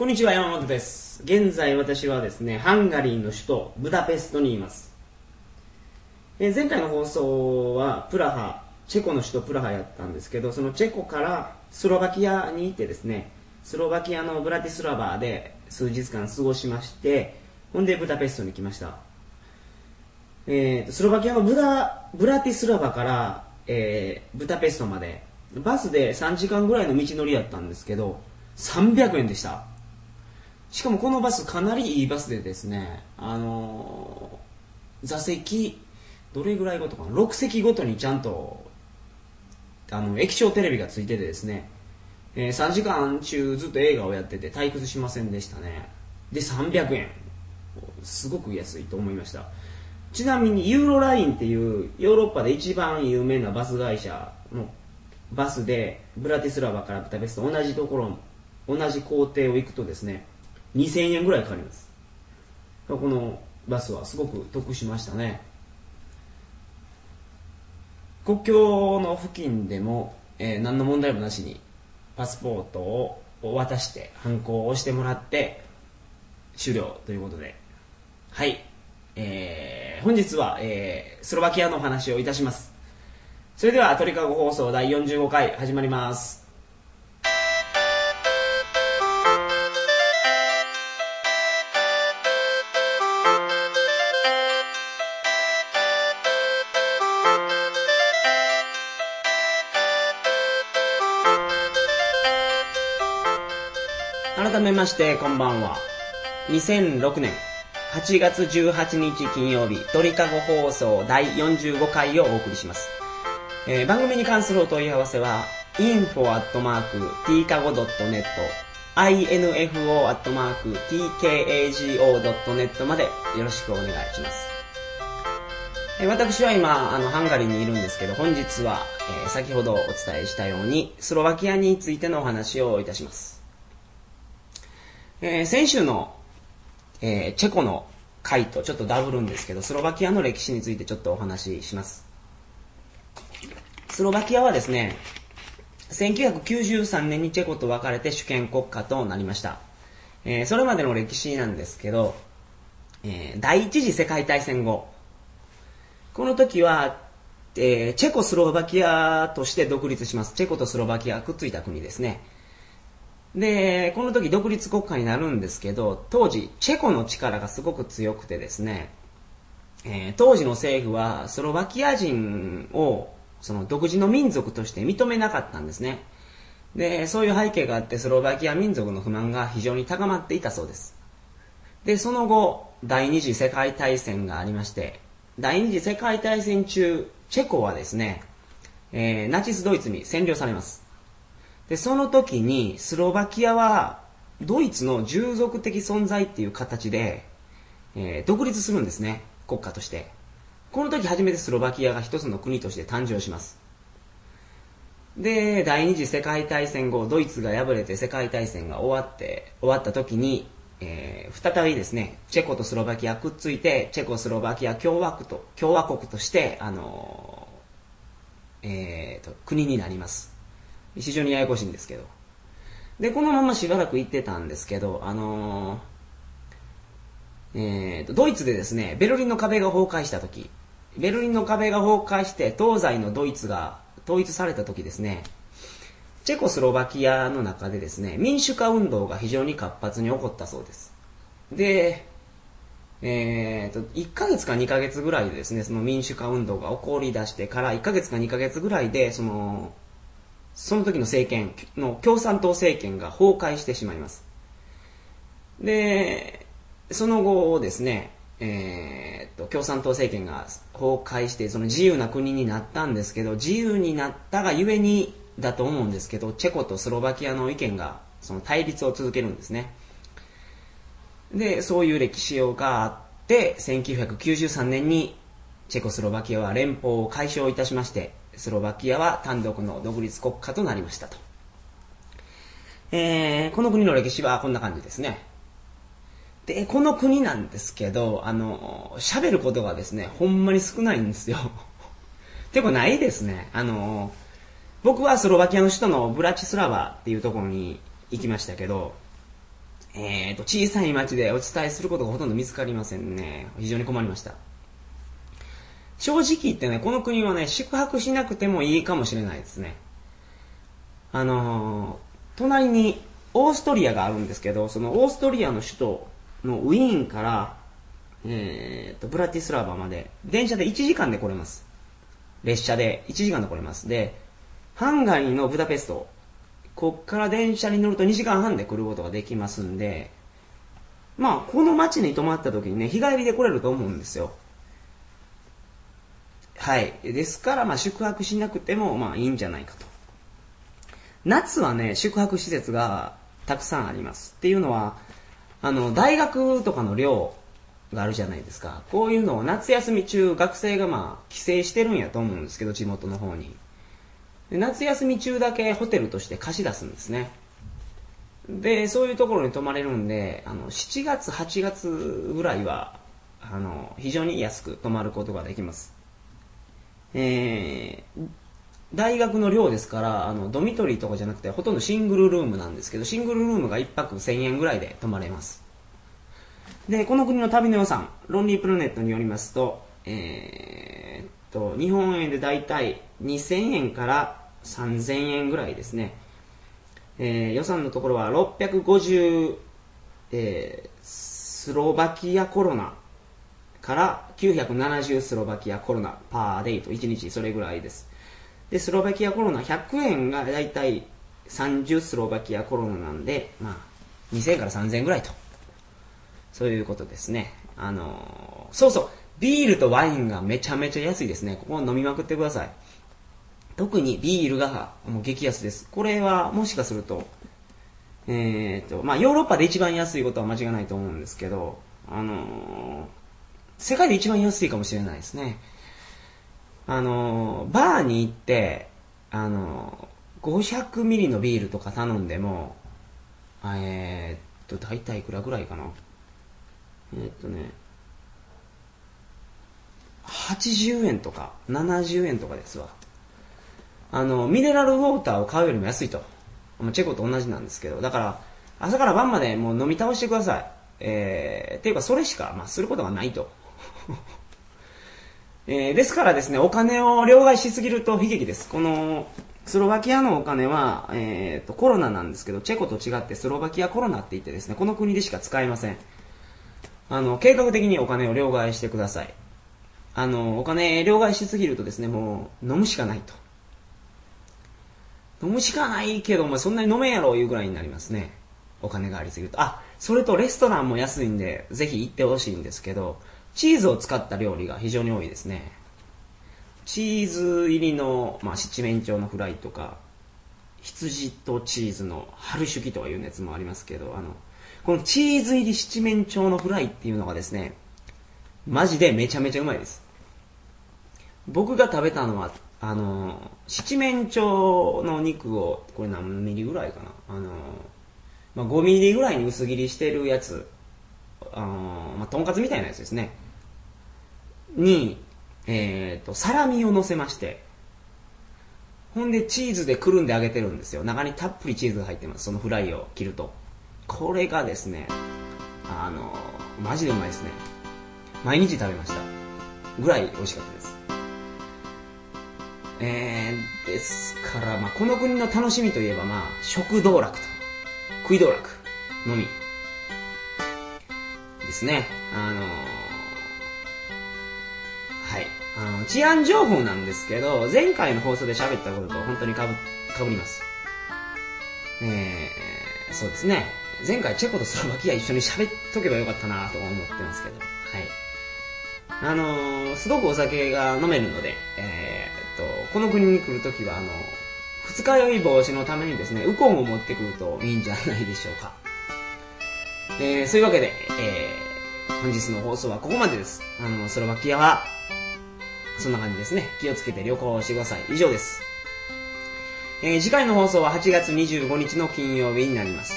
こんにちは、山本です。現在私はですね、ハンガリーの首都ブダペストにいます。え前回の放送はプラハ、チェコの首都プラハやったんですけど、そのチェコからスロバキアに行ってですね、スロバキアのブラティスラバーで数日間過ごしまして、ほんでブダペストに来ました。えーとスロバキアのブダブラティスラバから、えーブダペストまでバスで3時間ぐらいの道のりやったんですけど300円でしたしかもこのバスかなりいいバスでですねあのー座席どれぐらいごとかな？6席ごとにちゃんとあの液晶テレビがついててですね、えー3時間中ずっと映画をやってて退屈しませんでしたね。で300円。すごく安いと思いました。ちなみにユーロラインっていうヨーロッパで一番有名なバス会社のバスでブラティスラバからブダペスト同じところ同じ工程を行くとですね2000円ぐらいかかります。このバスはすごく得しましたね。国境の付近でも、えー何の問題もなしにパスポートを渡して犯行をしてもらって終了ということで。はい、えー本日は、えースロバキアのお話をいたします。それでは鳥かご放送第45回始まります。改めましてこんばんは。2006年8月18日金曜日鳥かご放送第45回をお送りします、えー番組に関するお問い合わせは info.tkago.net info.tkago.net までよろしくお願いします。えー私は今あのハンガリーにいるんですけど本日は、えー先ほどお伝えしたようにスロバキアについてのお話をいたします、えー先週の、えーチェコの回とちょっとダブるんですけどスロバキアの歴史についてちょっとお話ししますスロバキアはですね1993年にチェコと別れて主権国家となりました、えーそれまでの歴史なんですけど、えー第一次世界大戦後この時は、えーチェコスロバキアとして独立します。チェコとスロバキアがくっついた国ですね。で、この時独立国家になるんですけど、当時、チェコの力がすごく強くてですね、えー当時の政府はスロバキア人をその独自の民族として認めなかったんですね。で、そういう背景があってスロバキア民族の不満が非常に高まっていたそうです。で、その後、第二次世界大戦がありまして、第二次世界大戦中、チェコはですね、えーナチスドイツに占領されます。で、その時にスロバキアはドイツの従属的存在っていう形で、えー独立するんですね、国家として。この時初めてスロバキアが一つの国として誕生します。で、第二次世界大戦後、ドイツが敗れて世界大戦が終わって、終わった時に、えー再びですね、チェコとスロバキアくっついて、チェコスロバキア共和国と、共和国として、あのーえーと、国になります。非常にややこしいんですけど。で、このまましばらく行ってたんですけど、あのーえーと、ドイツでですね、ベルリンの壁が崩壊した時、ベルリンの壁が崩壊して東西のドイツが統一された時ですね、チェコスロバキアの中でですね、民主化運動が非常に活発に起こったそうです。で、えーと、1ヶ月か2ヶ月ぐらいでですね、その民主化運動が起こり出してから1ヶ月か2ヶ月ぐらいで、その、その時の政権の共産党政権が崩壊してしまいます。で、その後ですね、えーと、共産党政権が崩壊して、その自由な国になったんですけど、自由になったがゆえにだと思うんですけど、チェコとスロバキアの意見がその対立を続けるんですね。で、そういう歴史があって、1993年にチェコスロバキアは連邦を解消いたしまして、スロバキアは単独の独立国家となりましたと。えーこの国の歴史はこんな感じですね。で、この国なんですけど、あの、喋ることがですね、ほんまに少ないんですよ。てかないですね。あの、僕はスロバキアの首都のブラチスラバっていうところに行きましたけど、えーと、小さい町でお伝えすることがほとんど見つかりませんね。非常に困りました。正直言ってね、この国はね、宿泊しなくてもいいかもしれないですね。あのー、隣にオーストリアがあるんですけど、そのオーストリアの首都のウィーンから、えーと、ブラティスラバまで、電車で1時間で来れます。列車で1時間で来れます。で、ハンガリーのブダペスト、こっから電車に乗ると2時間半で来ることができますんで、まあ、この街に泊まった時にね、日帰りで来れると思うんですよ。はい。ですから、まあ、宿泊しなくても、まあ、いいんじゃないかと。夏はね、宿泊施設がたくさんあります。っていうのは、あの、大学とかの寮があるじゃないですか。こういうのを夏休み中、学生がまあ、帰省してるんやと思うんですけど、地元の方に。夏休み中だけホテルとして貸し出すんですね。で、そういうところに泊まれるんで、あの、7月、8月ぐらいは、あの、非常に安く泊まることができます。えー、大学の寮ですから、あの、ドミトリーとかじゃなくて、ほとんどシングルルームなんですけど、シングルルームが1泊1000円ぐらいで泊まれます。で、この国の旅の予算、ロンリープラネットによりますと、えー、と、日本円でだいたい2000円から3000円ぐらいですね。えー、予算のところは650、えー、スロバキアコロナから970スロバキアコロナパーデイと1日それぐらいです。で、スロバキアコロナ100円がだいたい30スロバキアコロナなんで、まあ、2000から3000ぐらいと。そういうことですね。あのー、そうそう、ビールとワインがめちゃめちゃ安いですね。ここ飲みまくってください。特にビールがもう激安です。これはもしかすると、えっ、と、まあヨーロッパで一番安いことは間違いないと思うんですけど、あのー、世界で一番安いかもしれないですね。あの、バーに行って、あの500ミリのビールとか頼んでも、えっと、大体いくらぐらいかな。えっとね、80円とか70円とかですわ。あの、ミネラルウォーターを買うよりも安いと。チェコと同じなんですけど、だから、朝から晩までもう飲み倒してください。えー、っていうか、それしか、まあ、することがないと。えー、ですからですね、お金を両替しすぎると悲劇です。この、スロバキアのお金は、えーと、コロナなんですけど、チェコと違ってスロバキアコロナって言ってですね、この国でしか使えません。あの、計画的にお金を両替してください。あの、お金両替しすぎるとですね、もう飲むしかないと。飲むしかないけど、まあ、そんなに飲めんやろいうぐらいになりますね。お金がありすぎると。あ、それとレストランも安いんで、ぜひ行ってほしいんですけど、チーズを使った料理が非常に多いですね。チーズ入りの、まあ、七面鳥のフライとか、羊とチーズの春手記とかいうやつもありますけど、あの、このチーズ入り七面鳥のフライっていうのがですね、マジでめちゃめちゃうまいです。僕が食べたのはあの七面鳥の肉をこれ何ミリぐらいかな？あの、まあ、5ミリぐらいに薄切りしてるやつあの、まあ、とんかつみたいなやつですね。に、えーと、サラミを乗せましてほんでチーズでくるんで揚げてるんですよ。中にたっぷりチーズが入ってます。そのフライを切ると。これがですねあのマジでうまいですね。毎日食べました。ぐらい美味しかったです。えー、ですから、まあ、この国の楽しみといえば、まあ、食道楽と、食い道楽のみ。ですね。あのー、はい。あの、治安情報なんですけど、前回の放送で喋ったことと本当にかぶ、かぶります。えー、そうですね。前回チェコとスロバキア一緒に喋っとけばよかったなと思ってますけど、はい。あのー、すごくお酒が飲めるので、えー、と、この国に来るときは、あの、二日酔い防止のためにですね、ウコンを持ってくるといいんじゃないでしょうか。えー、そういうわけで、えー、本日の放送はここまでです。あの、スロバキアは、そんな感じですね。気をつけて旅行してください。以上です。えー、次回の放送は8月25日の金曜日になります。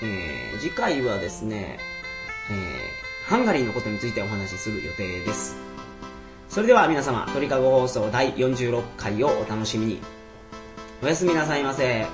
えー、次回はですね、えー、ハンガリーのことについてお話しする予定です。それでは皆様、鳥かご放送第46回をお楽しみに。おやすみなさいませ。